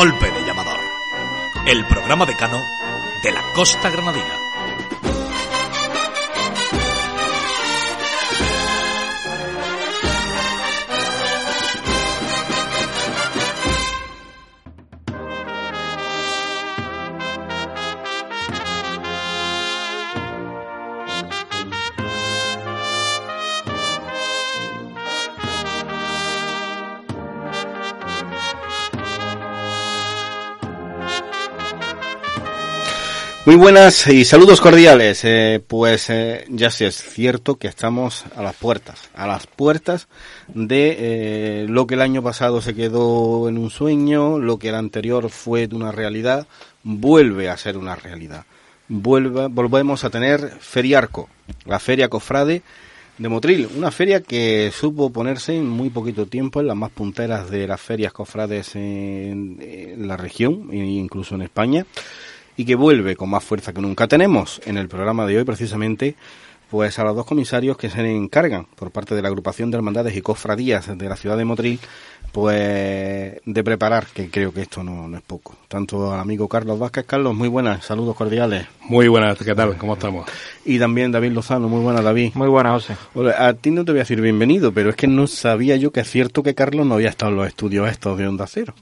Golpe de llamador. El programa decano de la Costa Granadina. Muy buenas y saludos cordiales. Eh, pues eh, ya sí es cierto que estamos a las puertas, a las puertas de eh, lo que el año pasado se quedó en un sueño, lo que el anterior fue de una realidad, vuelve a ser una realidad. Vuelve, volvemos a tener Feriarco, la Feria Cofrade de Motril, una feria que supo ponerse en muy poquito tiempo en las más punteras de las ferias cofrades en, en la región e incluso en España y que vuelve con más fuerza que nunca. Tenemos en el programa de hoy precisamente pues a los dos comisarios que se encargan por parte de la agrupación de hermandades y cofradías de la ciudad de Motril pues de preparar, que creo que esto no, no es poco. Tanto al amigo Carlos Vázquez, Carlos, muy buenas, saludos cordiales. Muy buenas, ¿qué tal? ¿Cómo estamos? Y también David Lozano, muy buenas David. Muy buenas, José. Hola, a ti no te voy a decir bienvenido, pero es que no sabía yo que es cierto que Carlos no había estado en los estudios estos de Onda Cero.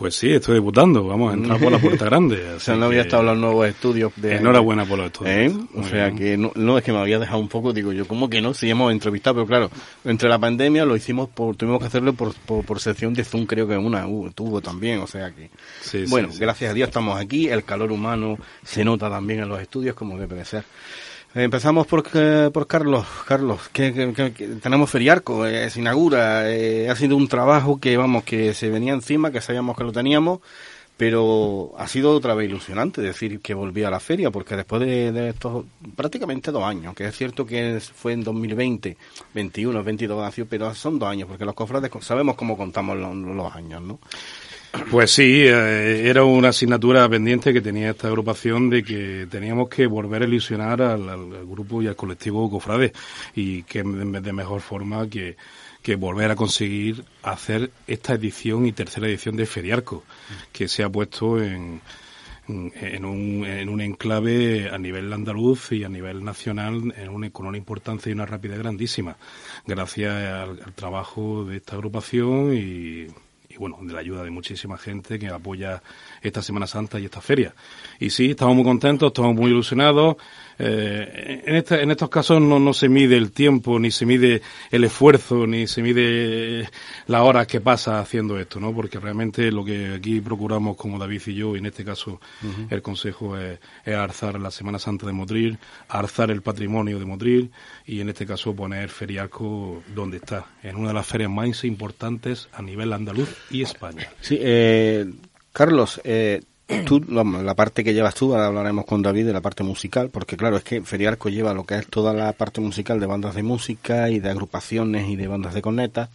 Pues sí, estoy debutando, vamos a entrar por la puerta grande. O sea, no había estado en los nuevos estudios de... Enhorabuena por los estudios. ¿Eh? O sea bien. que no, no, es que me había dejado un poco, digo yo, ¿cómo que no? Si hemos entrevistado, pero claro, entre la pandemia lo hicimos, por, tuvimos que hacerlo por, por, por sección de Zoom, creo que una uh, tuvo también, o sea que... Sí, bueno, sí. gracias a Dios estamos aquí, el calor humano se nota también en los estudios como debe de ser. Empezamos por, eh, por Carlos. Carlos, que, tenemos Feriarco, eh, se inaugura, eh, ha sido un trabajo que, vamos, que se venía encima, que sabíamos que lo teníamos, pero ha sido otra vez ilusionante decir que volvía a la feria, porque después de, estos prácticamente dos años, que es cierto que fue en 2020, 21, 22 nació, pero son dos años, porque los cofrades sabemos cómo contamos los, los años, ¿no? Pues sí, eh, era una asignatura pendiente que tenía esta agrupación de que teníamos que volver a ilusionar al, al- grupo y al colectivo Cofrade y que de, mejor forma que, que volver a conseguir hacer esta edición y tercera edición de Feriarco, que se ha puesto en, en, un, en un enclave a nivel andaluz y a nivel nacional en con una importancia y una rapidez grandísima, gracias al, trabajo de esta agrupación y bueno, de la ayuda de muchísima gente que apoya esta Semana Santa y esta feria. Y sí, estamos muy contentos, estamos muy ilusionados. Eh, en, este- en estos casos no, no se mide el tiempo, ni se mide el esfuerzo, ni se mide las horas que pasa haciendo esto, ¿no? Porque realmente lo que aquí procuramos como David y yo, y en este caso el Consejo, es, es alzar la Semana Santa de Motril, alzar el patrimonio de Motril y en este caso poner Feriarco donde está, en una de las ferias más importantes a nivel andaluz y España. Sí, eh, Carlos, eh, tú, la parte que llevas tú, ahora hablaremos con David de la parte musical, porque claro, es que Feriarco lleva lo que es toda la parte musical de bandas de música y de agrupaciones y de bandas de cornetas,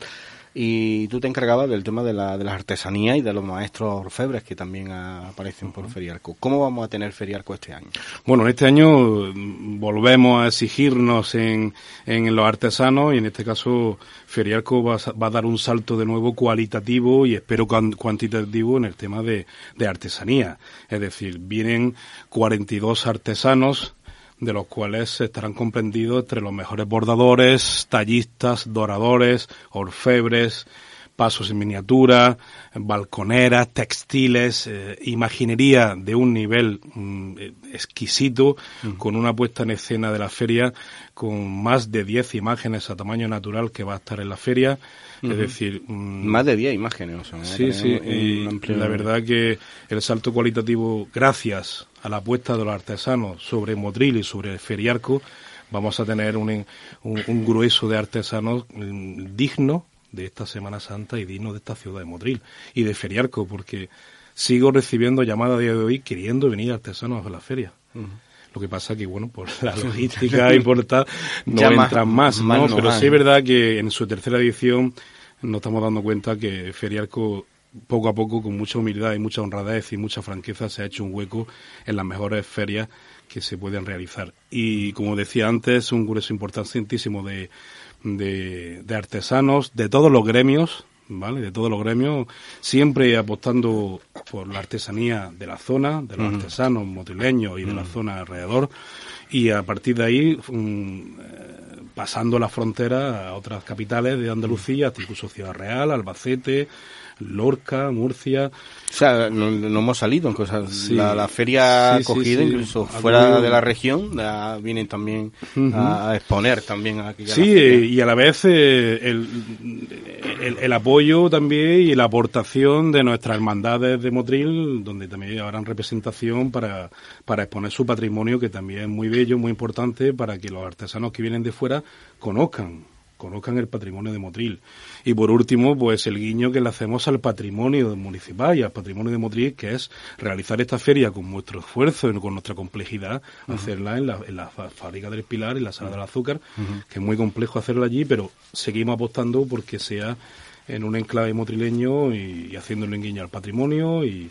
y tú te encargabas del tema de, la, de las artesanías y de los maestros orfebres que también aparecen por Feriarco. ¿Cómo vamos a tener Feriarco este año? Bueno, en este año mm, volvemos a exigirnos en, en los artesanos y en este caso Feriarco va, va a dar un salto de nuevo cualitativo y espero cuan- cuantitativo en el tema de, de artesanía. Es decir, vienen 42 artesanos de los cuales estarán comprendidos entre los mejores bordadores, tallistas, doradores, orfebres, pasos en miniatura, balconeras, textiles, eh, imaginería de un nivel mm, eh, exquisito, con una puesta en escena de la feria, con más de 10 imágenes a tamaño natural que va a estar en la feria. Es decir, mm, Más de 10 imágenes. O sea, a Sí, sí, un y amplio- la verdad que el salto cualitativo, gracias a la apuesta de los artesanos sobre Motril y sobre Feriarco, vamos a tener un, un, un grueso de artesanos mm, digno de esta Semana Santa y digno de esta ciudad de Motril y de Feriarco, porque sigo recibiendo llamadas a día de hoy queriendo venir artesanos a la feria. Lo que pasa que, bueno, por la logística y por tal, no Ya entran más, más ¿no? no Pero hay. sí es verdad que en su tercera edición nos estamos dando cuenta que Feriarco poco a poco, con mucha humildad y mucha honradez y mucha franqueza, se ha hecho un hueco en las mejores ferias que se pueden realizar. Y como decía antes, un grueso importantísimo de, de, de artesanos de todos los gremios, ¿vale? De todos los gremios, siempre apostando por la artesanía de la zona, de los artesanos motrileños y de la zona alrededor. Y a partir de ahí, mm, eh, pasando la frontera a otras capitales de Andalucía, incluso Ciudad Real, Albacete, Lorca, Murcia. O sea, no, no hemos salido en cosas. Sí. La, la feria Sí, acogida, sí. incluso fuera de la región, la- vienen también a, a exponer también aquí. Sí, y a la vez eh, el, el, el apoyo también y la aportación de nuestras hermandades de Motril, donde también habrán representación para, para exponer su patrimonio, que también es muy bello, muy importante, para que los artesanos que vienen de fuera conozcan conozcan el patrimonio de Motril. Y por último, pues el guiño que le hacemos al patrimonio municipal y al patrimonio de Motril, que es realizar esta feria con nuestro esfuerzo y con nuestra complejidad, hacerla en la, en la fábrica del Pilar, en la sala del azúcar, que es muy complejo hacerla allí, pero seguimos apostando porque sea en un enclave motrileño y, y haciéndole un guiño al patrimonio y...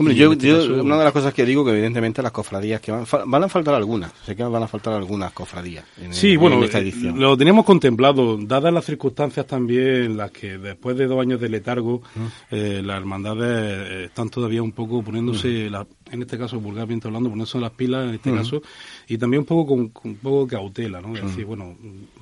Hombre, yo, en una de las cosas que digo que evidentemente las cofradías que van, van a faltar algunas, sé que van a faltar algunas cofradías en, Sí, en bueno, esta eh, edición. lo teníamos contemplado, dadas las circunstancias también en las que después de dos años de letargo, eh, las hermandades están todavía un poco poniéndose, la- en este caso vulgarmente hablando, poniéndose las pilas en este caso, y también un poco con, con un poco de cautela, ¿no? Es decir, bueno,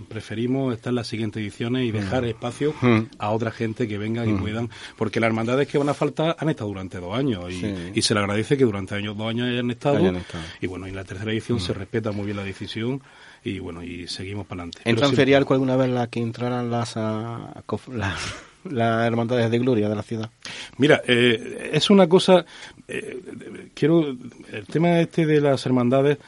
preferimos estar en las siguientes ediciones y dejar espacio a otra gente que venga y puedan, porque las hermandades que van a faltar han estado durante dos años y, Sí. y se le agradece que durante años, dos años hayan estado, Hayan estado. y bueno, en la tercera edición se respeta muy bien la decisión y bueno, y seguimos para adelante. ¿Entran ferialco alguna vez la que entraran las, ah, cof- las, las hermandades de gloria de la ciudad? Mira, eh, es una cosa, eh, quiero, el tema este de las hermandades,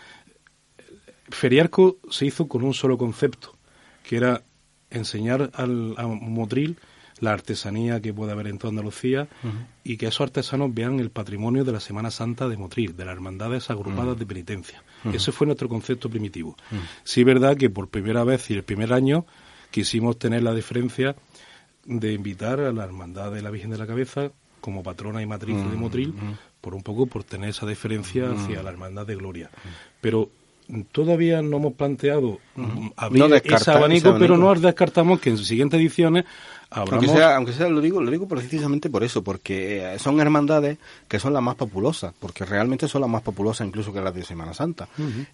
Feriarco se hizo con un solo concepto, que era enseñar al, a Motril la artesanía que puede haber en toda Andalucía y que esos artesanos vean el patrimonio de la Semana Santa de Motril, de las hermandades agrupadas de penitencia. Ese fue nuestro concepto primitivo. Sí es verdad que por primera vez y el primer año quisimos tener la diferencia de invitar a la hermandad de la Virgen de la Cabeza como patrona y matriz de Motril, por un poco por tener esa diferencia hacia la hermandad de Gloria. Pero mm, todavía no hemos planteado mm, abrir No ese abanico, ese pero abanico. no descartamos que en siguientes ediciones Aunque sea, aunque sea, lo digo, lo digo precisamente por eso, porque eh, son hermandades que son las más populosas, porque realmente son las más populosas incluso que las de Semana Santa.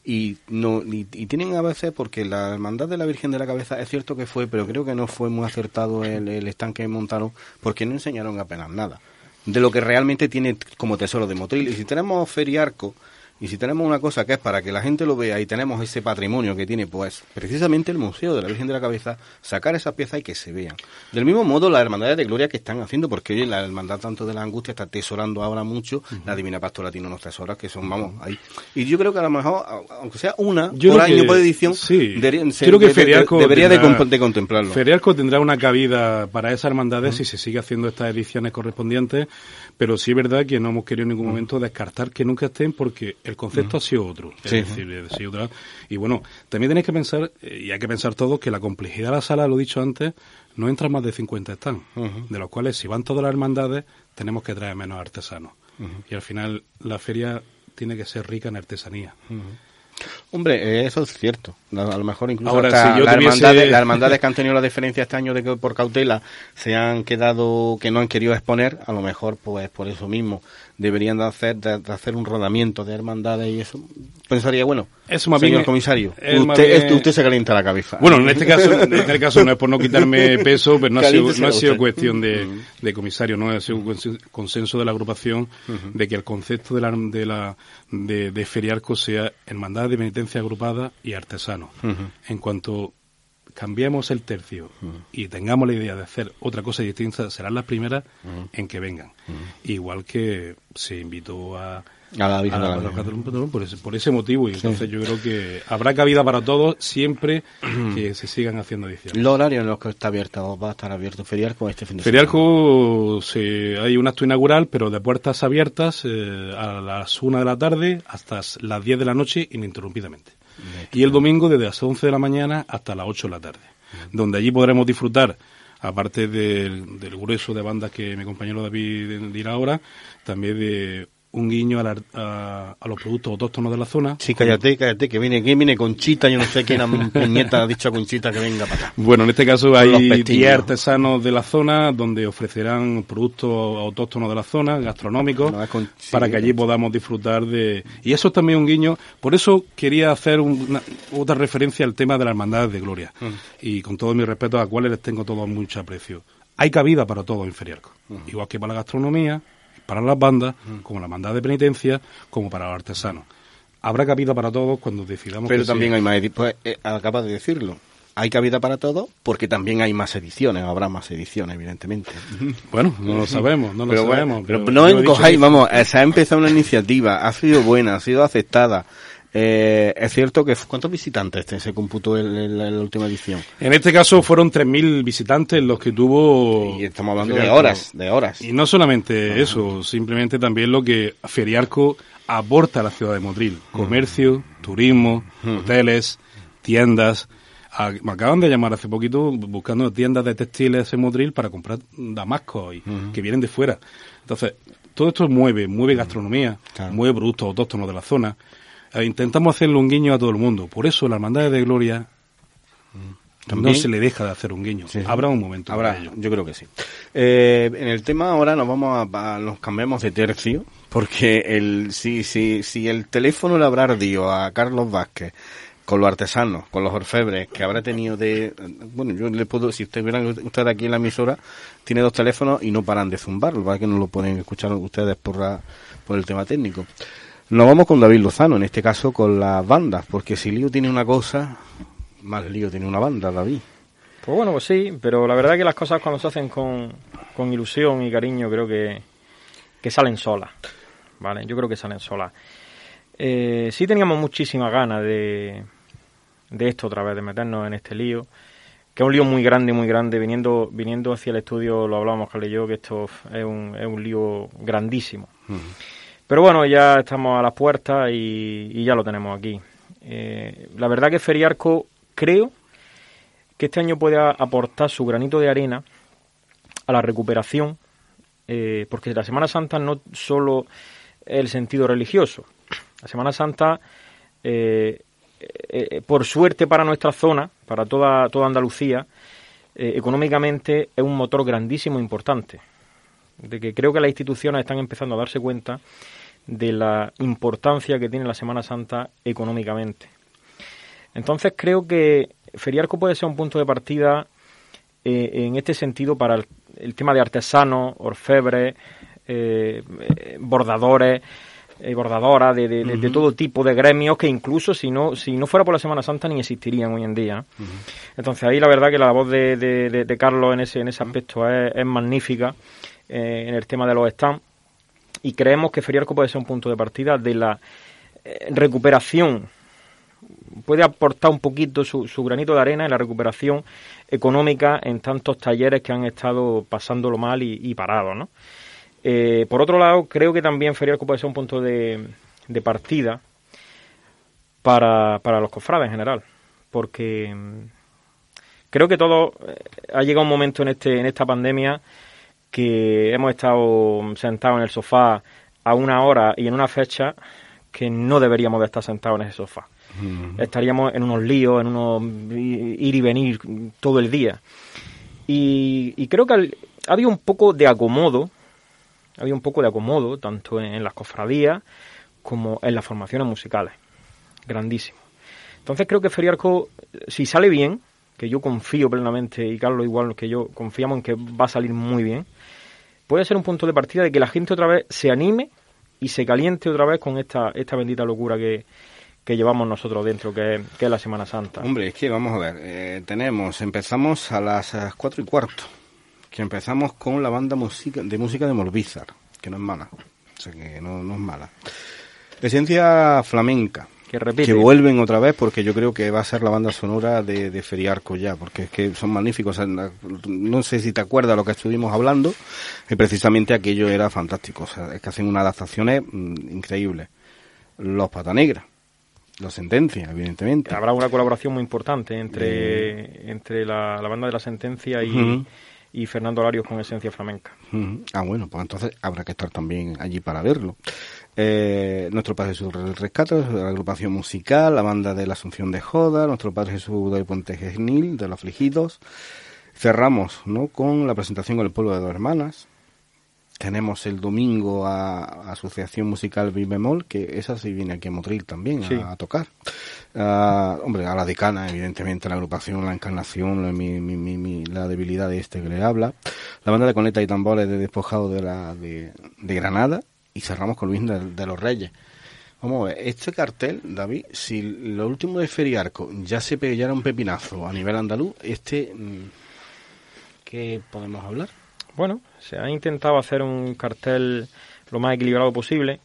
Y no y, y tienen a veces, porque la hermandad de la Virgen de la Cabeza es cierto que fue, pero creo que no fue muy acertado el, el stand que montaron, porque no enseñaron apenas nada de lo que realmente tiene como tesoro de Motril. Y si tenemos feriarco, y si tenemos una cosa que es para que la gente lo vea y tenemos ese patrimonio que tiene, pues precisamente el Museo de la Virgen de la Cabeza, sacar esas piezas y que se vean. Del mismo modo, las hermandades de gloria que están haciendo, porque oye, la hermandad tanto de la angustia está tesorando ahora mucho, la Divina Pastora tiene unos tesoros que son, vamos, ahí. Y yo creo que a lo mejor, aunque sea una Yo por año que- por edición, sí. debería- se- Creo que de- debería de, tendrá- comp- de contemplarlo. Feriarco tendrá una cabida para esas hermandades si se sigue haciendo estas ediciones correspondientes, pero sí es verdad que no hemos querido en ningún momento descartar que nunca estén porque el concepto ha sido otro. Es Sí. decir, ha sido otra. Y bueno, también tenéis que pensar, eh, y hay que pensar todos, que la complejidad de la sala, lo he dicho antes, no entran más de 50 stands, de los cuales si van todas las hermandades tenemos que traer menos artesanos. Y al final la feria tiene que ser rica en artesanía. Hombre, eh, eso es cierto. A lo mejor incluso Ahora, hasta si yo las, tuviese- hermandades, las hermandades que han tenido la diferencia este año de que por cautela se han quedado, que no han querido exponer, a lo mejor pues por eso mismo deberían de hacer, de, de hacer un rodamiento de hermandades y eso. Pensaría, bueno, Eso más señor bien- comisario, usted, bien- usted se calienta la cabeza. Bueno, en este caso, en este caso no es por no quitarme peso, pero no ha sido, no ha sido cuestión de, de comisario, no ha sido un consen- consenso de la agrupación de que el concepto de la, de la de, de feriarco sea hermandad de penitencia agrupada y artesano. En cuanto cambiemos el tercio y tengamos la idea de hacer otra cosa distinta, serán las primeras en que vengan. Igual que se invitó a, A la Virgen a de la Virgen. por, ese, por ese motivo. Y entonces yo creo que habrá cabida para todos siempre que se sigan haciendo ediciones. Los horarios en los que está abierta o va a estar abierto Feriarco este fin de semana. Ferialco se, hay un acto inaugural, pero de puertas abiertas eh, a las 1 de la tarde hasta las 10 de la noche ininterrumpidamente. Y el domingo desde las 11 de la mañana hasta las 8 de la tarde, donde allí podremos disfrutar, aparte del, del grueso de bandas que mi compañero David dirá ahora, también de un guiño a, la- a- a los productos autóctonos de la zona. Sí, cállate, cállate, que viene, que viene Conchita, yo no sé quién a Peñeta ha dicho a Conchita que venga para acá. Bueno, en este caso hay pestiños. 10 artesanos de la zona donde ofrecerán productos autóctonos de la zona, gastronómicos, No, es con- sí, para que allí podamos disfrutar de... Y eso es también un guiño, por eso quería hacer una- otra referencia al tema de las hermandades de gloria. Y con todo mi respeto a cuales les tengo todos mucho aprecio. Hay cabida para todo en Feriarco, igual que para la gastronomía, para las bandas, como la hermandad de penitencia, como para los artesanos. Habrá cabida para todos cuando decidamos Pero que también hay más ediciones, pues, eh, acabas de decirlo. Hay cabida para todo porque también hay más ediciones, habrá más ediciones, evidentemente. Bueno, no lo sabemos, no lo pero bueno, sabemos. pero pero no encojáis, vamos, eh, se ha empezado una iniciativa, ha sido buena, ha sido aceptada. Eh, es cierto que, ¿cuántos visitantes este, se computó en, la, última edición? En este caso fueron 3.000 visitantes los que tuvo... Y estamos hablando de horas, de horas. Y no solamente eso, simplemente también lo que Feriarco aporta a la ciudad de Motril. Comercio, turismo, hoteles, tiendas. A- me acaban de llamar hace poquito buscando tiendas de textiles en Motril para comprar damascos y, que vienen de fuera. Entonces, todo esto mueve, mueve gastronomía, Claro. mueve productos autóctonos de la zona. Eh, intentamos hacerle un guiño a todo el mundo. Por eso la Hermandad de Gloria También. no se le deja de hacer un guiño. Sí. Habrá un momento Habrá, para ello. yo creo que sí. Eh, en el tema ahora nos vamos a, a- nos cambiamos de tercio, porque el, si, si, si el teléfono le habrá ardido a Carlos Vázquez con los artesanos, con los orfebres que habrá tenido de, bueno, yo le puedo, si ustedes vieran usted aquí en la emisora, tiene dos teléfonos y no paran de zumbarlo, para que no lo pueden escuchar ustedes por la, por el tema técnico. Nos vamos con David Lozano, en este caso con las bandas, porque si Lío tiene una cosa, más Lío tiene una banda, David. Pues bueno, pues sí, pero la verdad que las cosas cuando se hacen con, con ilusión y cariño creo que, que salen solas, ¿vale? Yo creo que salen solas. Eh, sí teníamos muchísimas ganas de, de esto otra vez, de meternos en este lío, que es un lío muy grande, muy grande, viniendo, viniendo hacia el estudio, lo hablábamos Carlos y yo, que esto es un, es un lío grandísimo. Pero bueno, ya estamos a las puertas y, ya lo tenemos aquí. Eh, la verdad que Feriarco creo que este año puede aportar su granito de arena a la recuperación, eh, porque la Semana Santa no solo el sentido religioso. La Semana Santa, eh, por suerte para nuestra zona, para toda, toda Andalucía, económicamente es un motor grandísimo importante. De que creo que las instituciones están empezando a darse cuenta de la importancia que tiene la Semana Santa económicamente. Entonces creo que Feriarco puede ser un punto de partida eh, en este sentido para el, el tema de artesanos, orfebres, eh, bordadores, eh, bordadoras, de, de- de- de todo tipo de gremios que incluso si no si no fuera por la Semana Santa ni existirían hoy en día. Entonces ahí la verdad que la voz de, de- de- de Carlos en ese en ese aspecto es, es magnífica eh, en el tema de los stands y creemos que Feriarco puede ser un punto de partida de la eh, recuperación puede aportar un poquito su, su granito de arena en la recuperación económica en tantos talleres que han estado pasándolo mal y, y parados, ¿no? Eh, por otro lado, creo que también Feriarco puede ser un punto de, de partida para, para los cofrades en general, porque mm, creo que todo eh, ha llegado un momento en este en esta pandemia que hemos estado sentados en el sofá a una hora y en una fecha que no deberíamos de estar sentados en ese sofá. Estaríamos en unos líos, en unos ir y venir todo el día. Y, y creo que al- había un poco de acomodo, había un poco de acomodo, tanto en, en las cofradías como en las formaciones musicales. Grandísimo. Entonces creo que Feriarco, si sale bien, que yo confío plenamente, y Carlos igual que yo, confiamos en que va a salir muy bien, puede ser un punto de partida de que la gente otra vez se anime y se caliente otra vez con esta, esta bendita locura que, que llevamos nosotros dentro, que, es- la Semana Santa. Hombre, es que vamos a ver, eh, tenemos, empezamos a las eh, cuatro y cuarto, que empezamos con la banda música, de música de Morbizar, que no es mala. O sea que no, no es mala. Esencia flamenca. Que repite. Que vuelven otra vez porque yo creo que va a ser la banda sonora de, de Feriarco ya, porque es que son magníficos. O sea, na- no sé si te acuerdas lo que estuvimos hablando, y precisamente aquello era fantástico. O sea, es que hacen unas adaptaciones mm, increíbles. Los Pata Negra, los Sentencia, evidentemente. Habrá una colaboración muy importante entre, entre la, la banda de la sentencia y, y Fernando Larios con Esencia Flamenca. Ujú. Ah, bueno, pues entonces habrá que estar también allí para verlo. Eh, nuestro Padre Jesús del Rescate, la agrupación musical, la banda de la Asunción de Joda, nuestro Padre Jesús del Puente Genil, de los Afligidos. Cerramos ¿no? con la presentación con el pueblo de dos hermanas. Tenemos el domingo a, Asociación Musical Bimemol, que esa sí viene aquí a Motril también a, Sí. a tocar. Ah, hombre, a la decana, evidentemente, la agrupación, la encarnación, la, mi- mi- mi- mi- la debilidad de este que le habla. La banda de coneta y tambores de despojado de, la, de, de Granada. Y cerramos con Luis de, de los Reyes. Vamos a ver, este cartel, David, si lo último de Feriarco ya se pillara un pepinazo a nivel andaluz, este, mm, ¿qué podemos hablar? Bueno, se ha intentado hacer un cartel lo más equilibrado posible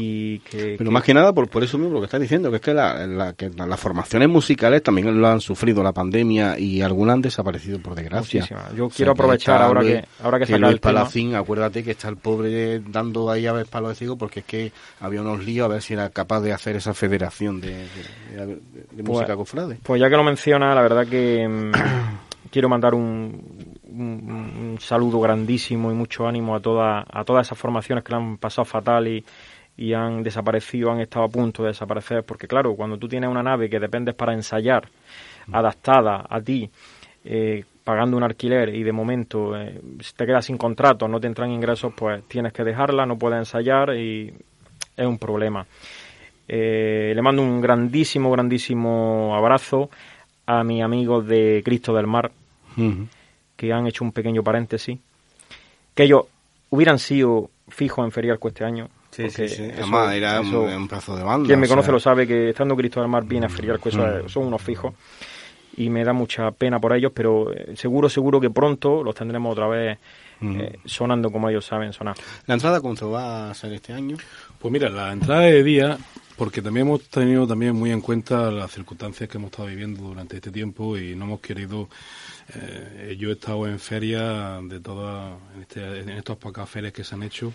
y que... Pero que- más que nada por, por eso mismo lo que estás diciendo, que es que, la- la- que las formaciones musicales también lo han sufrido la pandemia y algunas han desaparecido por desgracia. Muchísimas. Yo quiero que aprovechar ahora que- ahora que saca Luis el tema. Palacín, acuérdate que está el pobre dando ahí a ver palos de ciego porque es que había unos líos a ver si era capaz de hacer esa federación de, de- de- de Pues- música cofrade. Pues ya que lo menciona, la verdad que mm, quiero mandar un, un- un saludo grandísimo y mucho ánimo a, toda, a todas esas formaciones que le han pasado fatal y, y han desaparecido, han estado a punto de desaparecer, porque claro, cuando tú tienes una nave que dependes para ensayar, adaptada a ti, eh, pagando un alquiler y de momento eh, si te quedas sin contrato, no te entran ingresos, pues tienes que dejarla, no puedes ensayar y es un problema. Eh, le mando un grandísimo, grandísimo abrazo a mis amigos de Cristo del Mar, que han hecho un pequeño paréntesis, que ellos hubieran sido fijos en Ferialco este año. Eso- Además, era un, eso- un pedazo de banda. quien me sea, conoce lo sabe que estando Cristo del Mar viene a Ferialco, eso Mm. son unos fijos. Y me da mucha pena por ellos, pero eh, seguro, seguro que pronto los tendremos otra vez Mm. eh, sonando como ellos saben sonar. ¿La entrada cuánto va a ser este año? Pues mira, la entrada de día, porque también hemos tenido también muy en cuenta las circunstancias que hemos estado viviendo durante este tiempo y no hemos querido. eh, yo he estado en ferias de todas, en, este, en estas pocas ferias que se han hecho,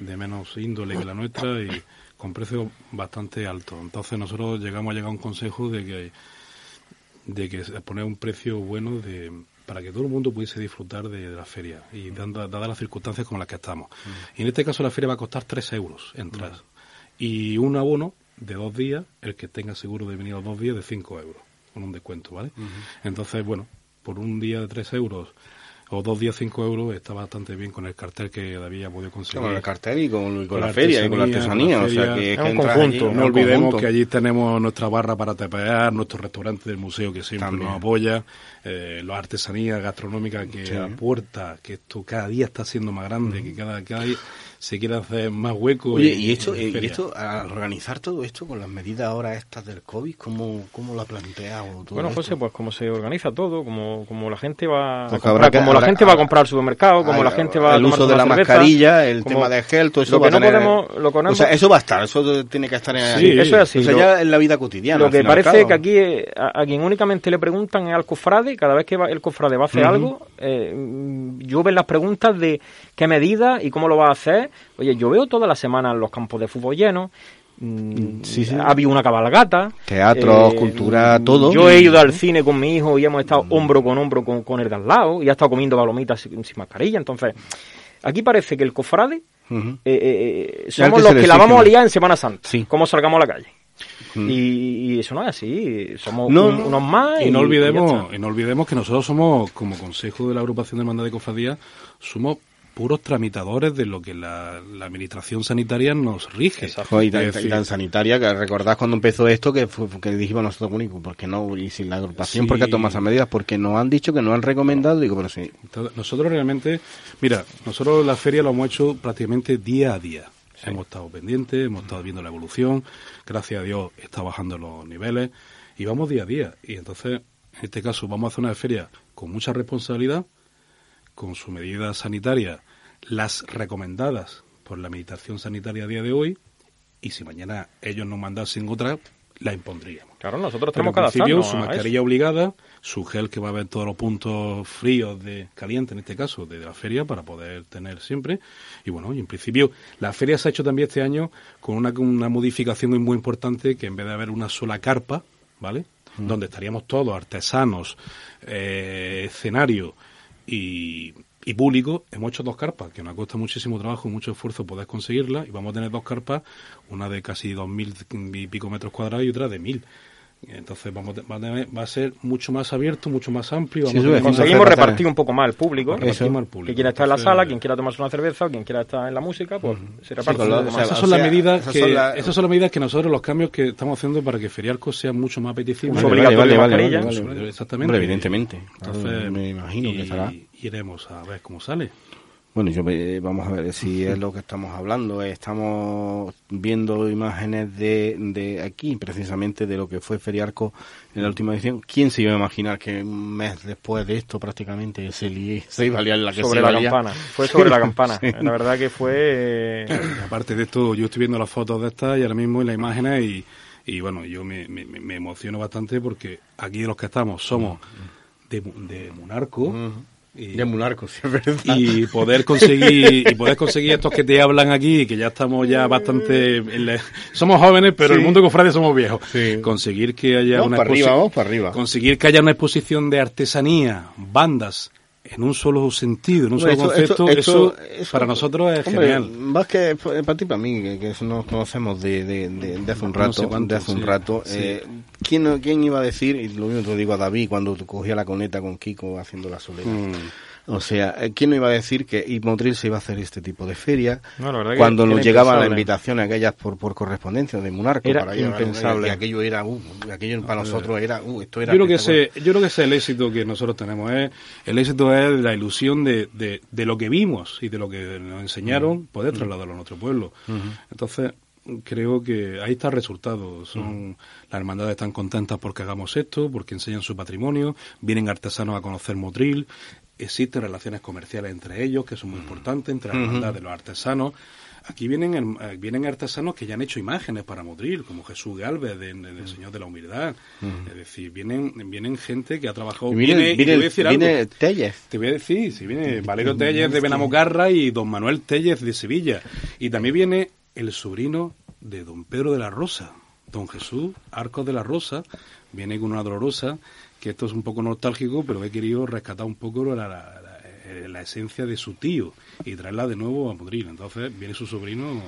de menos índole que la nuestra y con precios bastante altos. Entonces nosotros llegamos a llegar a un consejo de que de que poner un precio bueno de para que todo el mundo pudiese disfrutar de, de la feria y dadas las circunstancias con las que estamos. Y en este caso la feria va a costar 3 euros entrar y un abono de dos días, el que tenga seguro de venir los dos días, de 5 euros, con un descuento, ¿vale? Entonces, bueno, por un día de 3 euros o dos días 5 euros está bastante bien con el cartel que David ha podido conseguir. Con el cartel y con, y con Con la, la feria y con la artesanía, con la o sea, feria. que, Es que un conjunto. allí, No un olvidemos conjunto. que allí tenemos nuestra barra para tapear, nuestro restaurante del museo que siempre También. nos apoya, eh, las artesanías gastronómicas que Sí. aporta, que esto cada día está siendo más grande, que cada, cada día se quiere hacer más hueco. Oye, en- y esto, en y esto, al organizar todo esto con las medidas ahora estas del COVID, ¿cómo, cómo lo ha planteado todo Bueno, esto? José, pues como se organiza todo, como, como la gente va a Pues comprar, habrá que- como la habrá- gente va a comprar al supermercado, como la gente va a el tomarse uso de la cerveza, mascarilla, el como- tema de gel, todo eso lo va que a no tener... podemos, lo que no o sea, hemos- eso va a estar, eso tiene que estar en Sí, eso es así. O sea, lo- ya en la vida cotidiana. Lo que parece que aquí eh, a, a quien únicamente le preguntan es al cofrade, cada vez que va, el cofrade va a hacer algo, eh, yo veo las preguntas de qué medida y cómo lo va a hacer. Oye, yo veo todas las semanas los campos de fútbol llenos. mm, Sí, sí. Ha habido una cabalgata. Teatro, cultura, mm, todo. Yo he ido al cine con mi hijo y hemos estado hombro con hombro con, con el de al lado y ha estado comiendo palomitas sin, sin mascarilla. Entonces, aquí parece que el cofrade eh, eh, somos que los que la vamos a liar en Semana Santa. Sí. Como salgamos a la calle. Y, y eso no es así. Somos No, un- no. unos más. Y no olvidemos, y no olvidemos que nosotros somos, como consejo de la agrupación de hermandad de cofradía, somos puros tramitadores de lo que la, la administración sanitaria nos rige. Joder, y, tan, Es decir, y tan sanitaria que recordás cuando empezó esto que fue que dijimos nosotros único porque no y sin la agrupación Sí. porque ha tomado esas medidas porque nos han dicho que nos han recomendado digo pero sí Entonces, Nosotros realmente, mira, nosotros la feria lo hemos hecho prácticamente día a día. Hemos estado pendientes, hemos estado viendo la evolución, gracias a Dios está bajando los niveles y vamos día a día. Y entonces, en este caso, vamos a hacer una feria con mucha responsabilidad, con su medida sanitaria, las recomendadas por la meditación sanitaria a día de hoy y si mañana ellos nos mandasen otra, la impondríamos. Claro, nosotros Pero tenemos en que principio, adaptarnos su mascarilla obligada, su gel que va a ver todos los puntos fríos de caliente, en este caso, de la feria, para poder tener siempre. Y bueno, y en principio, la feria se ha hecho también este año con una, con una modificación muy, muy importante, que en vez de haber una sola carpa, ¿vale? Donde estaríamos todos, artesanos, eh, escenario y, y público, hemos hecho dos carpas, que nos cuesta muchísimo trabajo y mucho esfuerzo poder conseguirlas, y vamos a tener dos carpas, una de casi dos mil y pico metros cuadrados y otra de mil. Entonces vamos a- va, a tener- va a ser mucho más abierto, mucho más amplio. Sí, vamos a tener- es, Conseguimos repartir un poco más al público. repartimos al público. Quien quiera estar en la sala, quien quiera tomarse una cerveza o quien quiera estar en la música, pues se reparte lo- poco o más. sea, esas o son las medidas esas que son las- esas son las medidas que nosotros los cambios que estamos haciendo para que Feriarco sea mucho más apetecible obligatorio de mascarilla. exactamente Hombre, evidentemente. entonces Claro, me imagino y, que será. y iremos a ver cómo sale Bueno, yo eh, vamos a ver si es lo que estamos hablando. Eh, Estamos viendo imágenes de, de aquí, precisamente de lo que fue Feriarco en la última edición. ¿Quién se iba a imaginar que un mes después de esto prácticamente se, li- se iba a liar la que sobre se la campana. Fue sobre la campana. Sí. La verdad que fue... eh, Y aparte de esto, yo estoy viendo las fotos de estas y ahora mismo en las imágenes y, y bueno, yo me, me, me emociono bastante porque aquí los que estamos somos de, Mu- de Munarco y, De es verdad. y poder conseguir y poder conseguir estos que te hablan aquí que ya estamos ya bastante en la- somos jóvenes pero Sí. el mundo cofrade somos viejos Sí. conseguir que haya Vamos una para arriba, vamos para arriba. conseguir que haya una exposición de artesanía bandas en un solo sentido en un solo Hombre, concepto esto- eso, esto- eso- para nosotros es Hombre, genial Más que para ti, para mí, que, que nos conocemos de, de, de, de hace un No rato, sé cuánto, de hace un sí, rato. sí. eh, ¿quién, no- ¿Quién iba a decir, y lo mismo te lo digo a David cuando cogía la coneta con Kiko haciendo la solera? Mm. O sea, eh, ¿quién no iba a decir que Motril se iba a hacer este tipo de feria? No, la verdad que cuando nos llegaban las impensable. invitaciones aquellas por, por correspondencia de Munarco. Era para impensable. Y aquello era, uh, aquello para nosotros era, uh, esto era yo creo que ese yo creo que ese es el éxito que nosotros tenemos es el éxito es la ilusión de, de, de lo que vimos y de lo que nos enseñaron poder trasladarlo a nuestro pueblo entonces creo que ahí está el resultado son las hermandades están contentas porque hagamos esto porque enseñan su patrimonio vienen artesanos a conocer Motril existen relaciones comerciales entre ellos que son muy importantes entre la hermandad de los artesanos Aquí vienen, eh, vienen artesanos que ya han hecho imágenes para Motril, como Jesús Galvez, de, de- del Señor de la Humildad. Es decir, vienen, vienen gente que ha trabajado. Y viene, te voy a decir algo. viene Tellez. Te voy a decir, si viene Valerio Tellez de Benamocarra y don Manuel Tellez de Sevilla. Y también viene el sobrino de don Pedro de la Rosa, don Jesús Arcos de la Rosa. Viene con una dolorosa, que esto es un poco nostálgico, pero he querido rescatar un poco la, la- la- eh, esencia de su tío y traerla de nuevo a Madrid. Entonces viene su sobrino.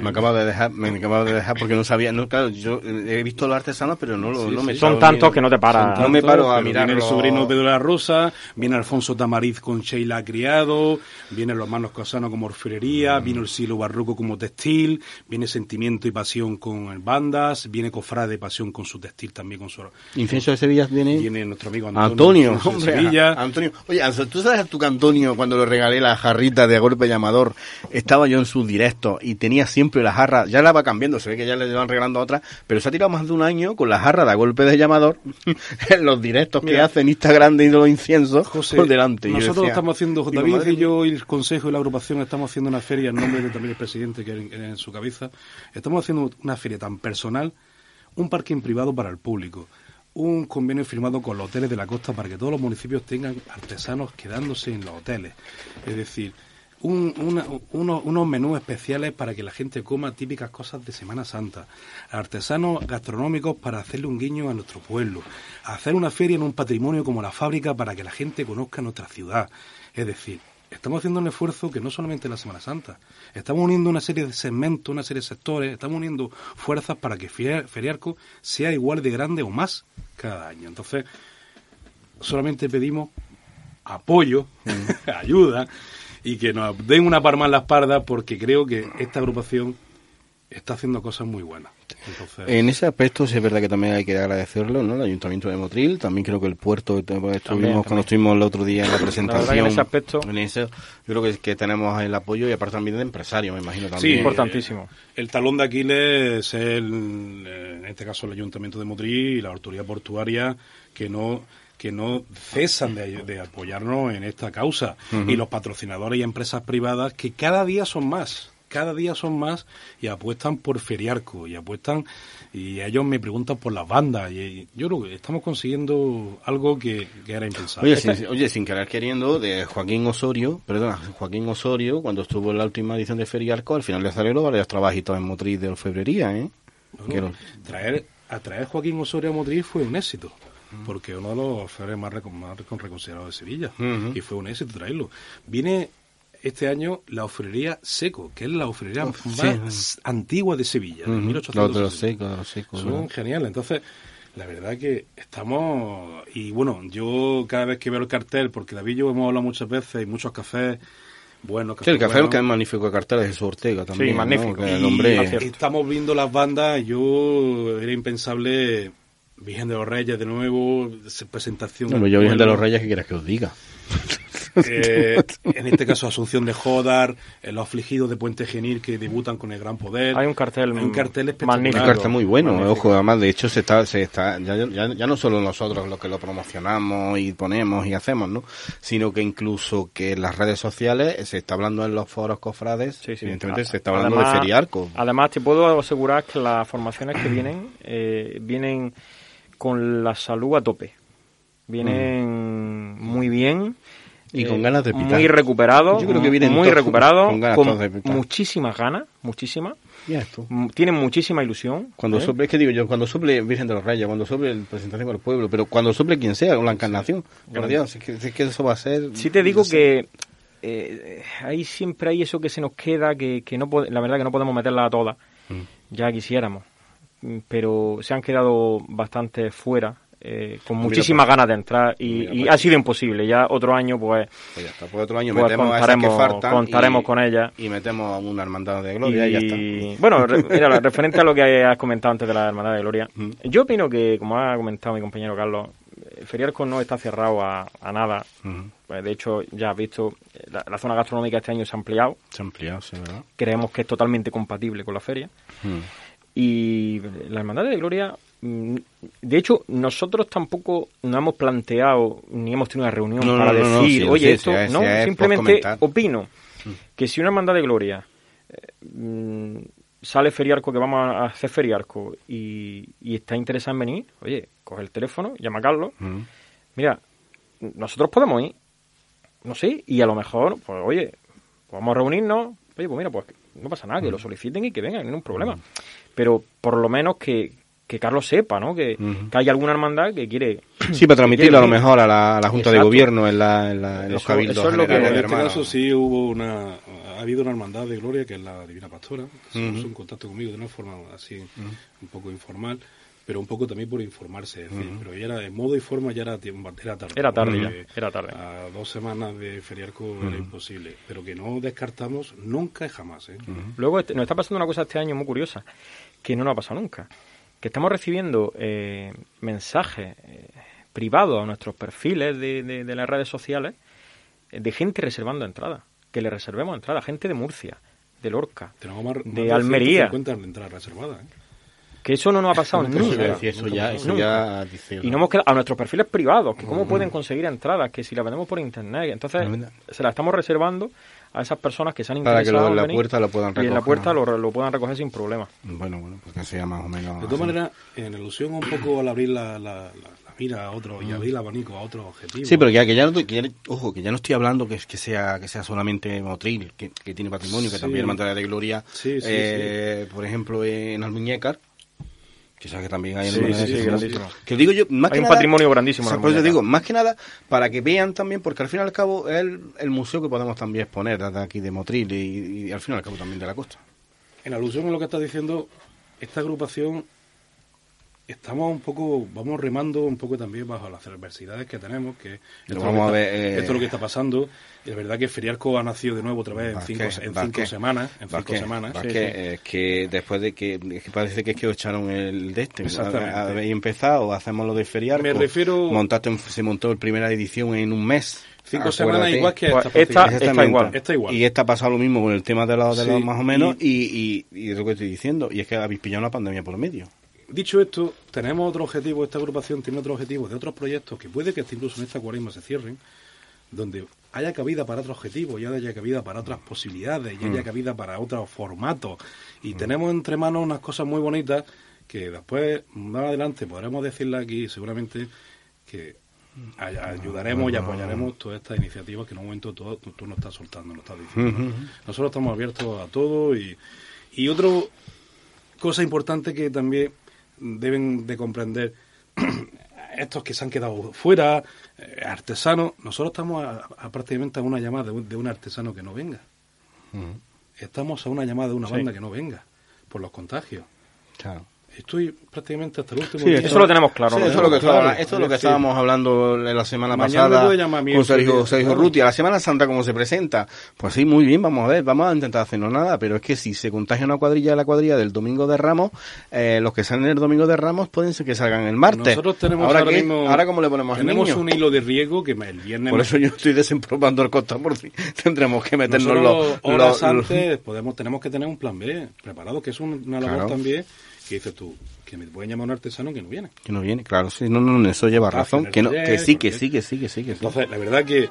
Me acaba de dejar, me acaba de dejar porque no sabía, no, claro, yo eh, he visto los artesanos, pero no, lo, Sí, no me sí. Son tantos que no te para. No me paro a mirar Viene el los- sobrino Pedro de la Rosa, viene Alfonso Tamariz con Sheila Criado, vienen los hermanos Cosano como orfebrería, vino el siglo barroco como textil, viene Sentimiento y Pasión con bandas, viene Cofrade Pasión con su textil también con su... Incienso de Sevilla viene. Viene nuestro amigo Antonio, Antonio, hombre, Sevilla. a- Antonio. Oye, ¿tú sabes tú que Antonio, cuando le regalé la jarrita de golpe llamador, estaba yo en sus directos y tenía siempre la jarra, ya la va cambiando, se ve que ya le van regalando otra, pero se ha tirado más de un año con la jarra de golpe de llamador en los directos que Mira. hace en Instagram de los inciensos José, por delante. Nosotros decía, estamos haciendo, digo, David madre y yo y el Consejo y la agrupación estamos haciendo una feria en nombre de también el presidente que era en su cabeza. Estamos haciendo una feria tan personal, un parking privado para el público, un convenio firmado con los hoteles de la costa para que todos los municipios tengan artesanos quedándose en los hoteles. Es decir, un- unos menús especiales para que la gente coma típicas cosas de Semana Santa, artesanos gastronómicos para hacerle un guiño a nuestro pueblo, hacer una feria en un patrimonio como la fábrica para que la gente conozca nuestra ciudad. Es decir, estamos haciendo un esfuerzo que no solamente la Semana Santa, estamos uniendo una serie de segmentos, una serie de sectores, estamos uniendo fuerzas para que Feria- Feriarco sea igual de grande o más cada año. Entonces, solamente pedimos apoyo, ayuda y que nos den una palma en la espalda porque creo que esta agrupación está haciendo cosas muy buenas. Entonces, En ese aspecto sí es verdad que también hay que agradecerlo, ¿no? El Ayuntamiento de Motril, también creo que el puerto, que estuvimos también. cuando estuvimos el otro día en la presentación. en ese aspecto- en ese, yo creo que, que tenemos el apoyo y aparte también de empresarios, me imagino Sí, también. importantísimo. El talón de Aquiles es, el, eh, en este caso, el Ayuntamiento de Motril y la autoridad portuaria que no que no cesan de, de apoyarnos en esta causa y los patrocinadores y empresas privadas que cada día son más cada día son más y apuestan por Feriarco y apuestan y ellos me preguntan por las bandas y yo creo que estamos consiguiendo algo que, que era impensable. Oye, sin, oye, sin querer queriendo, de Joaquín Osorio, perdona, Joaquín Osorio, cuando estuvo en la última edición de Feriarco, al final le salieron varios trabajitos en motriz de orfebrería, ¿eh? Bueno, Que lo- traer, atraer Joaquín Osorio a Motriz fue un éxito. Porque uno de los alférez más, recon- más recon- reconsiderados de Sevilla. Y fue un éxito traerlo. Viene este año la ofrería Seco, que es la ofrería más antigua de Sevilla. de Ujú, 1860. los de los secos, de los secos, Son geniales. Entonces, la verdad que estamos... Y bueno, yo cada vez que veo el cartel, porque David y yo hemos hablado muchas veces, y muchos cafés buenos, Sí, el café buenos, que es magnífico de carteles de su Ortega también. Sí, ¿no? magnífico. El hombre... estamos viendo las bandas, yo era impensable Virgen de los Reyes de nuevo, se- presentación. No, yo Virgen de los Reyes, ¿qué quieres que os diga? Eh, en este caso Asunción de Jodar, eh, los afligidos de Puente Genil que debutan con el gran poder. Hay un cartel Hay un cartel magnífico. Claro, cartel muy bueno, magnífico. ojo, además de hecho se está, se está ya, ya, ya no solo nosotros los que lo promocionamos y ponemos y hacemos, ¿no? Sino que incluso que en las redes sociales se está hablando en los foros cofrades, Sí, sí. evidentemente A- se está hablando además- de Feriarco. Además, te puedo asegurar que las formaciones que vienen, eh, vienen con la salud a tope. Vienen muy bien. Y eh, con ganas de pitar. Muy recuperados. Yo creo que vienen muy todos recuperados. con ganas con de pitar. muchísimas ganas, muchísimas. Mm, Tienen muchísima ilusión. Cuando ¿eh? sople, es que digo yo, cuando sople Virgen de los Reyes, cuando sople el presentación con el pueblo, pero cuando sople quien sea, con la encarnación, por Dios, es que, es que eso va a ser... Sí te digo no sé. que eh, ahí siempre hay eso que se nos queda, que, que no la verdad que no podemos meterla a todas, Mm. ya quisiéramos, Mm, pero se han quedado bastante fuera, eh, con Mira, muchísimas pues, ganas de entrar y, mira, y pues. ha sido imposible. Ya otro año, pues, Pues ya está, pues otro año pues metemos a esas que contaremos, contaremos y- con ella. y metemos a una hermandad de gloria y, ya está. Bueno, re- mira, referente a lo que has comentado antes de la Hermandad de Gloria, Mm. yo opino que, como ha comentado mi compañero Carlos, eh, Feriarco no está cerrado a, a nada. Pues, de hecho, ya has visto, la, la zona gastronómica este año se ha ampliado. Se ha ampliado, sí, ¿verdad? Creemos que es totalmente compatible con la feria. Mm. Y la Hermandad de Gloria, mm, de hecho, nosotros tampoco nos hemos planteado ni hemos tenido una reunión No, no, para no, no, decir, sí, oye, esto, sí, no, simplemente opino que si una Hermandad de Gloria eh, mm, sale feriarco, que vamos a hacer feriarco y, y está interesado en venir, oye, coge el teléfono, llama a Carlos, Mm. mira, nosotros podemos ir, no sé, y a lo mejor, pues oye, vamos a reunirnos, oye, pues mira, pues no pasa nada, que Mm. lo soliciten y que vengan, no ningún problema. Pero por lo menos que, que Carlos sepa, ¿no? Que, hay alguna hermandad que quiere... Sí, para transmitirlo a lo mejor a la, a la Junta de. Gobierno en, la, en, la- en los Eso- cabildos eso es lo que- en este caso sí hubo una ha habido una hermandad de gloria que es la Divina Pastora. Que se puso en contacto conmigo de una forma así un poco informal pero un poco también por informarse es decir, pero ya era de modo y forma ya era, era tarde Era tarde ya, era tarde. a dos semanas de feriarco era imposible pero que no descartamos nunca y jamás ¿eh? Luego este- nos está pasando una cosa este año muy curiosa, que no nos ha pasado nunca. Que estamos recibiendo eh, mensajes eh, privados a nuestros perfiles de, de- de las redes sociales eh, de gente reservando entradas. Que le reservemos entradas. Gente de Murcia, de Lorca, tenemos más, de más Almería. 150 entradas reservadas ¿eh? Que eso no nos ha pasado Eso nunca. eso ya, eso Nunca. ya dice- Y no hemos quedado a nuestros perfiles privados, que cómo pueden conseguir entradas, que si las vendemos por internet. Entonces, Es se las estamos reservando a esas personas que se han Para que interesado lo- en la venir puerta lo puedan Y en la recoger. puerta lo, lo puedan recoger sin problema. Bueno, bueno, pues que sea más o menos... De todas maneras, en alusión un poco al abrir la, la, la- la mira a otro y abrir el abanico a otros objetivos. Sí, pero ya que ya no, que ya- ojo, que ya no estoy hablando que, que sea que sea solamente Motril, que, que tiene patrimonio, que Sí. también Hermandad de Gloria, Sí, sí, eh, por ejemplo, en Almuñécar, sabes que también hay Sí, sí, sí, grandísimo. Que digo yo, más Hay que un nada- patrimonio grandísimo o sea, eso Almuñécar. digo, más que nada para que vean también, porque al fin y al cabo es el, el museo que podemos también exponer desde aquí de Motril y, y al fin y al cabo también de la costa. En alusión a lo que estás diciendo, esta agrupación estamos un poco, vamos remando un poco también bajo las adversidades que tenemos, que Lo esto, vamos es lo a que ver, está, eh, esto es lo que está pasando. Y es verdad que Feriarco ha nacido de nuevo otra vez en cinco, en Vázquez, cinco semanas. En cinco semanas. Sí, sí. eh, que después de que, es que parece que es que echaron el de este, habéis empezado, hacemos lo de feriar, Me refiero- montaste, un- se montó la primera edición en un mes. Cinco Acuérdate. semanas igual que Pues esta. esta- igual. Está igual. Y esta ha pasado lo mismo con el tema de los, de Sí, los más o menos, y- y, y, y es lo que estoy diciendo, y es que habéis pillado una pandemia por medio. Dicho esto, tenemos otro objetivo, esta agrupación tiene otro objetivo de otros proyectos que puede que incluso en esta cuaresma se cierren, donde haya cabida para otros objetivos, y haya cabida para otras posibilidades, y haya cabida para otros formatos. Y tenemos entre manos unas cosas muy bonitas que después, más adelante, podremos decirle aquí seguramente que ay- ayudaremos y apoyaremos todas estas iniciativas que en un momento todo, tú, tú nos estás soltando, nos estás diciendo. ¿no? Nosotros estamos abiertos a todo y, y otra cosa importante que también deben de comprender estos que se han quedado fuera, eh, artesanos, nosotros estamos a, a prácticamente a una llamada de un, de un artesano que no venga. Estamos a una llamada de una Sí. banda que no venga por los contagios. Claro. Estoy prácticamente hasta el último Sí, día. Eso lo tenemos claro. Sí, ¿no? eso es lo que, Claro, estaba- esto es lo que estábamos hablando la semana mañana pasada con Sergio, Sergio. Ruti. A la Semana Santa, ¿cómo se presenta? Pues sí, muy bien, vamos a ver, vamos a intentar hacernos nada, pero es que si se contagia una cuadrilla de la cuadrilla del Domingo de Ramos, eh, los que salen el Domingo de Ramos pueden ser que salgan el martes. Nosotros tenemos ¿Ahora, ahora mismo. ¿Ahora cómo le ponemos Tenemos niño? un hilo de riego que el viernes. Por eso yo estoy desempropando el Costa por si tendremos que meternos Nosotros, los, horas los- antes podemos tenemos que tener un plan B preparado, que es un- una labor Claro. también que dices tú, que me pueden llamar un artesano que no viene. Que no viene, claro, sí, no, no, eso lleva Contagio razón, que no, taller, que sí, que sí, que sí, que sí, que sí. Entonces, la verdad que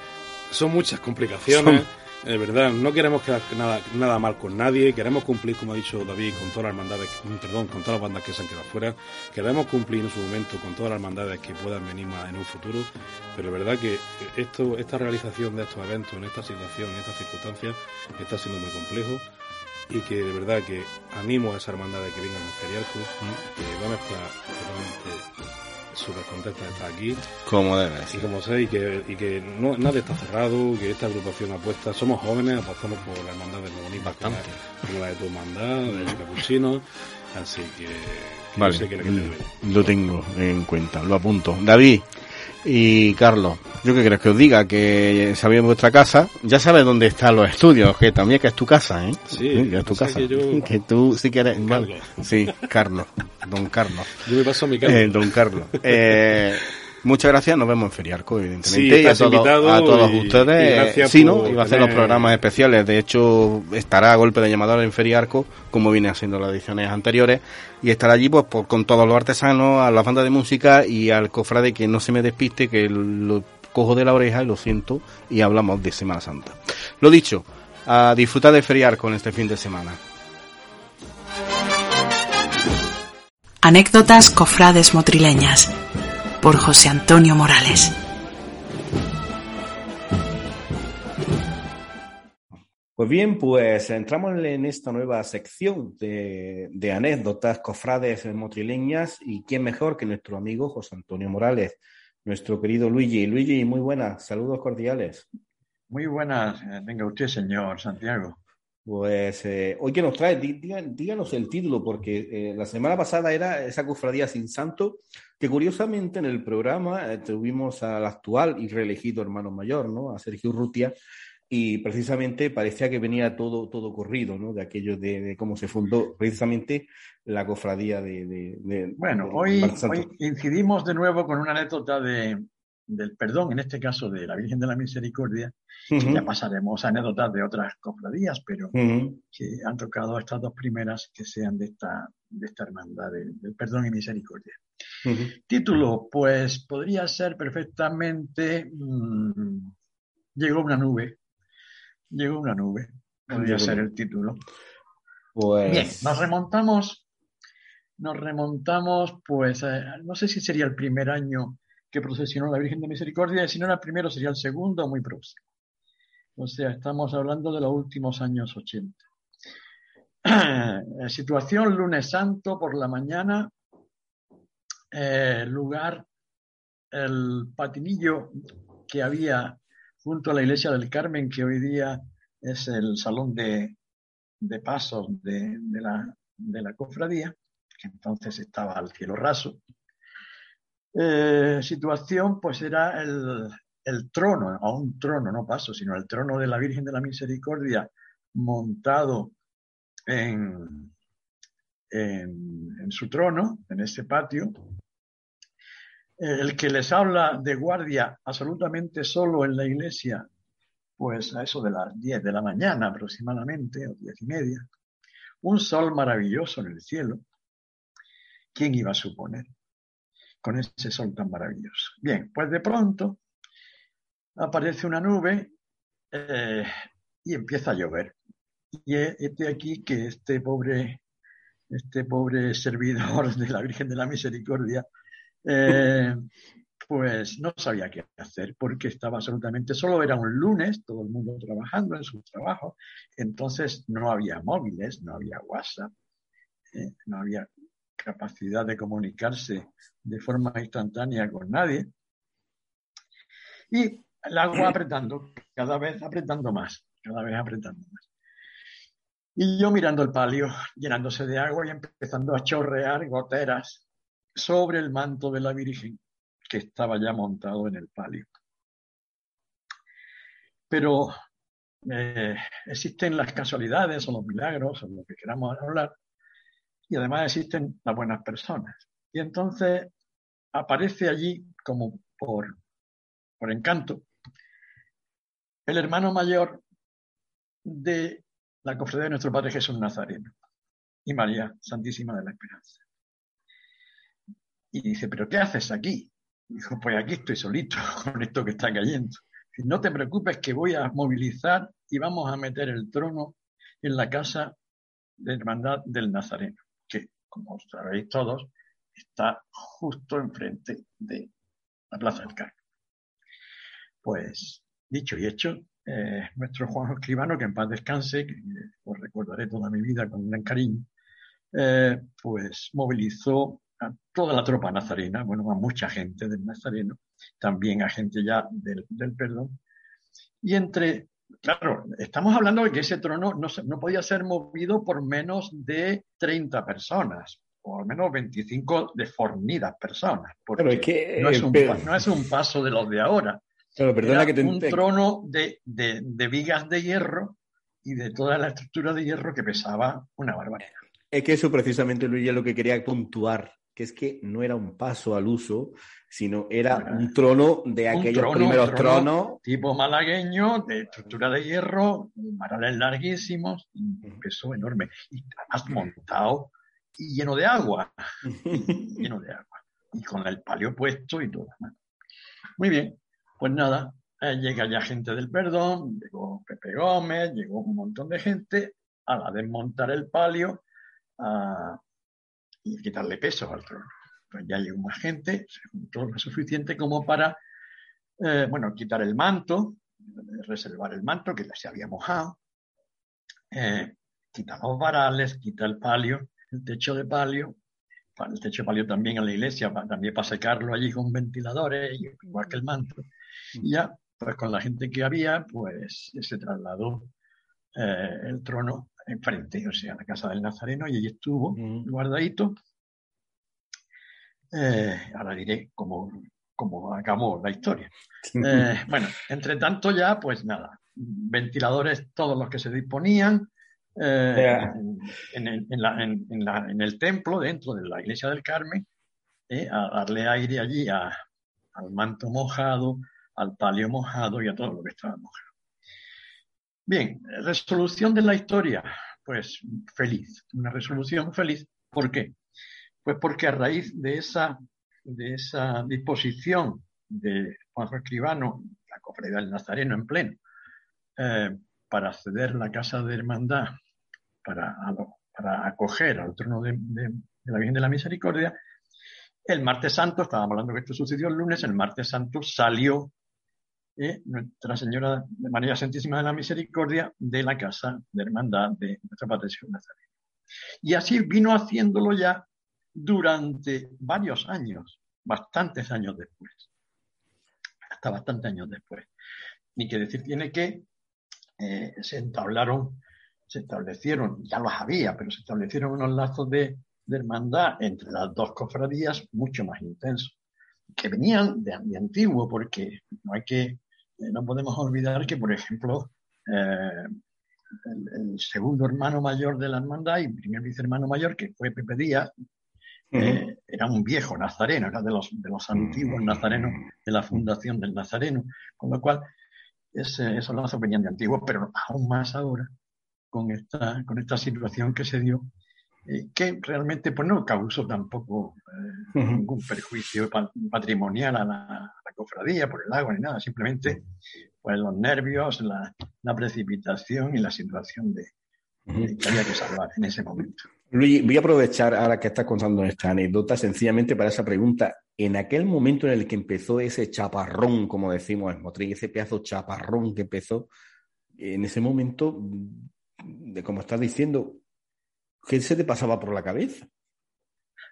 son muchas complicaciones. De verdad, no queremos quedar nada, nada mal con nadie, queremos cumplir, como ha dicho David, con todas las hermandades, perdón, con todas las bandas que se han quedado fuera, queremos cumplir en su momento con todas las hermandades que puedan venir más en un futuro, pero es verdad que esto, esta realización de estos eventos, en esta situación, en estas circunstancias, está siendo muy complejo y que de verdad que animo a esas hermandades que vengan al feriarco, que van a estar totalmente súper contentas de estar aquí Como debe y ser. como sé, y que, y que no, nada está cerrado, que esta agrupación apuesta, somos jóvenes, apostamos por la hermandad de como Bastante. la- como la de tu hermandad, de los capuchinos, así que, que Vale, sé que te duele. lo tengo en cuenta, lo apunto. David y Carlos, ¿yo qué crees que os diga? Que sabéis vuestra casa, ya sabes dónde están los estudios, que también que es tu casa, ¿eh? Sí, que es tu casa. que yo- Que tú sí que eres... vale. Carlos. Sí, Carlos, don Carlos. Yo me paso a mi casa. Eh, don Carlos. Eh, muchas gracias, nos vemos en Feriarco, evidentemente. Sí, y a, a todos y- ustedes. y gracias sí, ¿no? Iba a hacer los programas especiales. De hecho, estará a golpe de llamador en Feriarco, como viene haciendo las ediciones anteriores. Y estará allí pues, por- con todos los artesanos, a la banda de música y al cofrade que no se me despiste, que lo cojo de la oreja y lo siento. Y hablamos de Semana Santa. Lo dicho, a disfrutar de Feriarco en este fin de semana. Anécdotas cofrades motrileñas por José Antonio Morales. Pues bien, pues entramos en esta nueva sección de, de anécdotas, cofrades motrileñas y quién mejor que nuestro amigo José Antonio Morales, nuestro querido Luigi. Luigi, muy buenas, saludos cordiales. Muy buenas, eh, venga usted, señor Santiago. Pues eh, hoy que nos trae, Dí- díganos el título, porque eh, la semana pasada era esa cofradía sin santo, que curiosamente en el programa eh, tuvimos al actual y reelegido hermano mayor, ¿no? A Sergio Urrutia, y precisamente parecía que venía todo, todo corrido, ¿no? De aquello de, de cómo se fundó precisamente la cofradía de... de- de- Bueno, hoy, hoy incidimos de nuevo con una anécdota de, del perdón, en este caso de la Virgen de la Misericordia. Ya pasaremos a anécdotas de otras cofradías, pero que han tocado estas dos primeras que sean de esta, de esta hermandad de- del perdón y misericordia. Título, pues podría ser perfectamente mm, Llegó una nube. Llegó una nube. Podría ser el título. Pues... Bien, nos remontamos, nos remontamos, pues, eh, no sé si sería el primer año que procesionó la Virgen de Misericordia, si no era el primero, sería el segundo, muy próximo. O sea, estamos hablando de los últimos años 80. Eh, Situación lunes santo por la mañana, eh, lugar, el patinillo que había junto a la iglesia del Carmen, que hoy día es el salón de, de pasos de, de la, de la cofradía, que entonces estaba al cielo raso. Eh, situación, pues era el, trono, o un trono, no paso, sino el trono de la Virgen de la Misericordia montado en, en, su trono, en este patio. Eh, el que les habla de guardia absolutamente solo en la iglesia, pues a eso de las 10 de la mañana aproximadamente, o 10 y media. Un sol maravilloso en el cielo. ¿Quién iba a suponer? Con ese sol tan maravilloso. Bien, pues de pronto aparece una nube eh, y empieza a llover. Y este aquí que este pobre, este pobre servidor de la Virgen de la Misericordia, eh, pues no sabía qué hacer porque estaba absolutamente solo, era un lunes, todo el mundo trabajando en su trabajo, entonces no había móviles, no había WhatsApp, eh, no había capacidad de comunicarse de forma instantánea con nadie. Y el agua apretando, cada vez apretando más, cada vez apretando más. Y yo mirando el palio, llenándose de agua y empezando a chorrear goteras sobre el manto de la Virgen que estaba ya montado en el palio. Pero eh, existen las casualidades o los milagros o lo que queramos hablar y además existen las buenas personas. Y entonces aparece allí como por, por encanto el hermano mayor de la cofradía de nuestro Padre Jesús Nazareno y María Santísima de la Esperanza. Y dice, ¿pero qué haces aquí? Dijo, pues aquí estoy solito con esto que está cayendo. No te preocupes que voy a movilizar y vamos a meter el trono en la casa de hermandad del Nazareno, como sabéis todos, está justo enfrente de la Plaza del Carmen. Pues, dicho y hecho, eh, nuestro Juan Escribano, que en paz descanse, que os recordaré toda mi vida con gran cariño, eh, pues movilizó a toda la tropa nazarena, bueno, a mucha gente del Nazareno, también a gente ya del, perdón. Y entre, claro, estamos hablando de que ese trono no, no podía ser movido por menos de 30 personas, o al menos 25 defornidas personas, porque que, no, es un, no es un paso de los de ahora. Perdona que te un trono de, de, de, vigas de hierro y de toda la estructura de hierro que pesaba una barbaridad. Es que eso precisamente, Luis, es lo que quería puntuar que es que no era un paso al uso, sino era un trono de aquellos primeros tronos. Tipo malagueño, de estructura de hierro, marales larguísimos, un peso enorme. Y además montado y lleno de agua. lleno de agua. Y con el palio puesto y todo. Muy bien, pues nada, eh, llega ya gente del perdón, llegó Pepe Gómez, llegó un montón de gente a la desmontar el palio, a y quitarle peso al trono. Pues ya llegó más gente, se lo suficiente como para, eh, bueno, quitar el manto, reservar el manto que se había mojado, eh, quitar los varales, quitar el palio, el techo de palio, el techo de palio también en la iglesia, también para secarlo allí con ventiladores, igual que el manto. Y ya, pues con la gente que había, pues se trasladó eh, el trono enfrente, o sea, la casa del Nazareno, y allí estuvo guardadito. Eh, ahora diré cómo, cómo acabó la historia. Eh, bueno, entre tanto ya, pues nada, ventiladores todos los que se disponían, en, en, el templo, dentro de la iglesia del Carmen, a darle aire allí al manto mojado, al palio mojado y a todo lo que estaba mojado. Bien, resolución de la historia. Pues feliz, una resolución feliz. ¿Por qué? Pues porque a raíz de esa, de esa disposición de Juan Escribano, la cofradía del Nazareno en pleno, eh, para ceder la casa de hermandad, para, para acoger al trono de, de, la Virgen de la Misericordia, el martes santo, estábamos hablando que esto sucedió el lunes, el martes santo salió Nuestra Señora de María Santísima de la Misericordia de la Casa de Hermandad de Nuestra Padre Nazareno. Y así vino haciéndolo ya durante varios años, bastantes años después, hasta bastantes años después. Ni que decir tiene que eh, se entablaron, se establecieron, ya los había, pero se establecieron unos lazos de, de hermandad entre las dos cofradías mucho más intensos que venían de, de, antiguo, porque no hay que eh, no podemos olvidar que, por ejemplo, eh, el, segundo hermano mayor de la hermandad y primer vicehermano mayor, que fue Pepe Díaz, eh, era un viejo nazareno, era de los, de los antiguos nazarenos de la fundación del Nazareno, con lo cual ese, esos lazos venían de antiguos, pero aún más ahora, con esta, con esta situación que se dio eh, que realmente pues, no causó tampoco eh, ningún perjuicio patrimonial a la, cofradía por el agua ni nada, simplemente pues los nervios, la, precipitación y la situación de, que había que salvar en ese momento. Luis, voy a aprovechar ahora que estás contando esta anécdota sencillamente para esa pregunta. En aquel momento en el que empezó ese chaparrón, como decimos en Motril, ese pedazo chaparrón que empezó, en ese momento, de como estás diciendo, ¿Qué se te pasaba por la cabeza?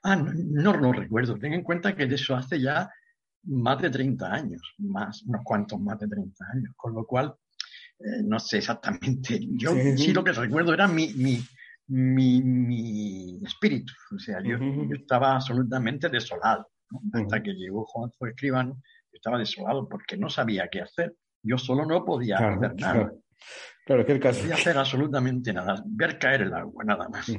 Ah, no, no, recuerdo. Ten en cuenta que eso hace ya más de 30 años, más, unos cuantos más de 30 años, con lo cual eh, no sé exactamente. Yo sí, lo que recuerdo era mi, mi, mi, espíritu. O sea, yo, estaba absolutamente desolado. Hasta que llegó Juan Escribano, estaba desolado porque no sabía qué hacer. Yo solo no podía hacer nada. Claro, que el caso. No hacer absolutamente nada, ver caer el agua, nada más.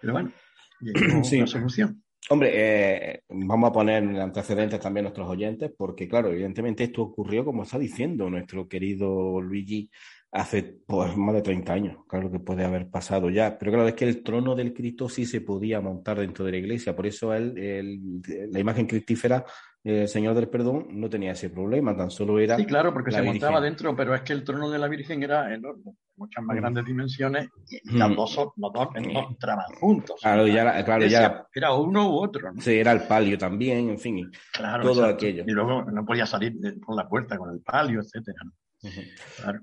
Pero bueno, llegó sí. una solución. Hombre, eh, vamos a poner en antecedentes también a nuestros oyentes, porque claro, evidentemente esto ocurrió, como está diciendo nuestro querido Luigi, hace pues, más de 30 años, claro que puede haber pasado ya, pero claro, es que el trono del Cristo sí se podía montar dentro de la iglesia, por eso él, la imagen cristífera el Señor del Perdón no tenía ese problema, tan solo era. Sí, claro, porque se montaba dentro, pero es que el trono de la Virgen era enorme, muchas más grandes dimensiones, y los dos, los dos entraban juntos. Claro, ya, claro, ya. Era uno u otro. Sí, era el palio también, en fin, claro, todo aquello. Y luego no podía salir por la puerta con el palio, etcétera.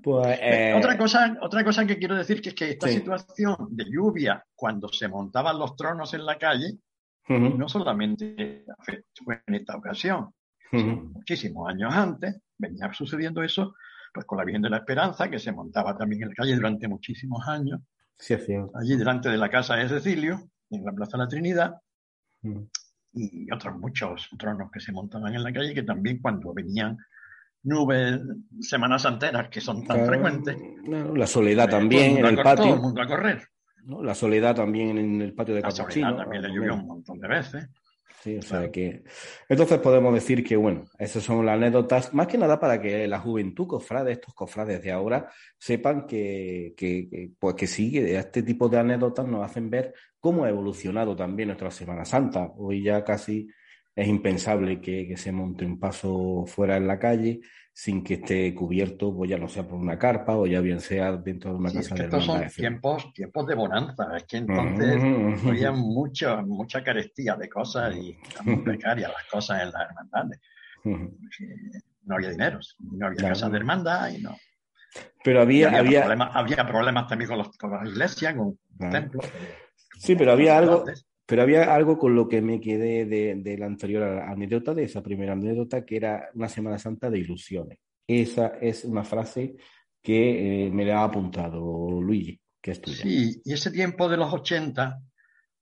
Pues, eh, otra, cosa, otra cosa que quiero decir que es que esta situación de lluvia, cuando se montaban los tronos en la calle, no solamente fue en esta ocasión, muchísimos años antes venía sucediendo eso, pues con la Virgen de la Esperanza, que se montaba también en la calle durante muchísimos años, allí delante de la casa de Cecilio, en la Plaza de la Trinidad, y otros muchos tronos que se montaban en la calle, que también cuando venían nubes semanas enteras que son tan frecuentes. la soledad pues, también en el patio. Todo el mundo a correr. La soledad también en el patio de La también le llovió un montón de veces. Sí, o sea que. Entonces podemos decir que, bueno, esas son las anécdotas, más que nada para que la juventud cofrade, estos cofrades de ahora, sepan que, que, pues que sí, este tipo de anécdotas nos hacen ver cómo ha evolucionado también nuestra Semana Santa. Hoy ya casi es impensable que, que se monte un paso fuera en la calle sin que esté cubierto, pues ya no sea por una carpa o ya bien sea dentro de una casa de Estos son tiempos, tiempos de bonanza, es que entonces había mucha, mucha carestía de cosas y muy precarias las cosas en las hermandades. no había dinero, no había casas de hermandad y no. Pero había, había, Problemas, había problemas también con, los, con las iglesias, con los templos. Sí, pero había algo, pero había algo con lo que me quedé de, la anterior anécdota, de esa primera anécdota, que era una Semana Santa de ilusiones. Esa es una frase que eh, me le ha apuntado Luigi, que es tuya. Sí, y ese tiempo de los 80,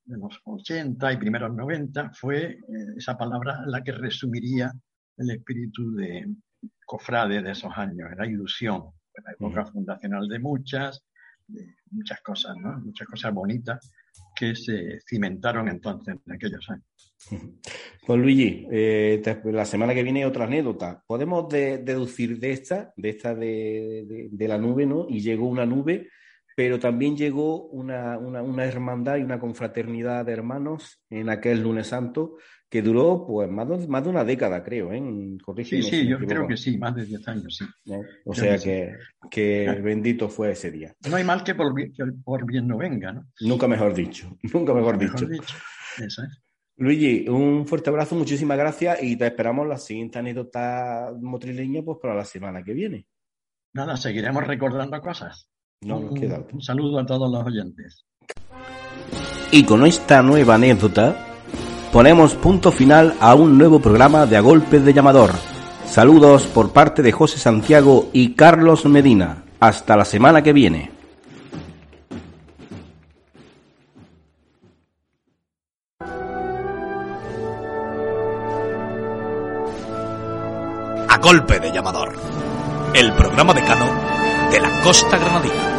de los 80 y primeros 90, fue eh, esa palabra la que resumiría el espíritu de cofrade de esos años, era ilusión, la época fundacional de muchas, de muchas cosas, ¿no? Muchas cosas bonitas que se cimentaron entonces en aquellos años. Pues Luigi, eh, la semana que viene otra anécdota. Podemos deducir de esta, de esta de, la nube, ¿no? Y llegó una nube, pero también llegó una, una hermandad y una confraternidad de hermanos en aquel lunes santo que duró pues más de, más de una década, creo, ¿eh? sí, sí, yo creo que sí, más de 10 años, sí. O sea que, que, bendito fue ese día. No hay mal que por, bien no venga, ¿no? Nunca mejor dicho, nunca mejor, dicho. Eso es. Luigi, un fuerte abrazo, muchísimas gracias y te esperamos la siguiente anécdota motrileña pues para la semana que viene. Nada, seguiremos recordando cosas. No nos queda. Un saludo a todos los oyentes. Y con esta nueva anécdota ponemos punto final a un nuevo programa de A Golpes de Llamador. Saludos por parte de José Santiago y Carlos Medina. Hasta la semana que viene. A Golpe de Llamador. El programa decano de la Costa Granadina.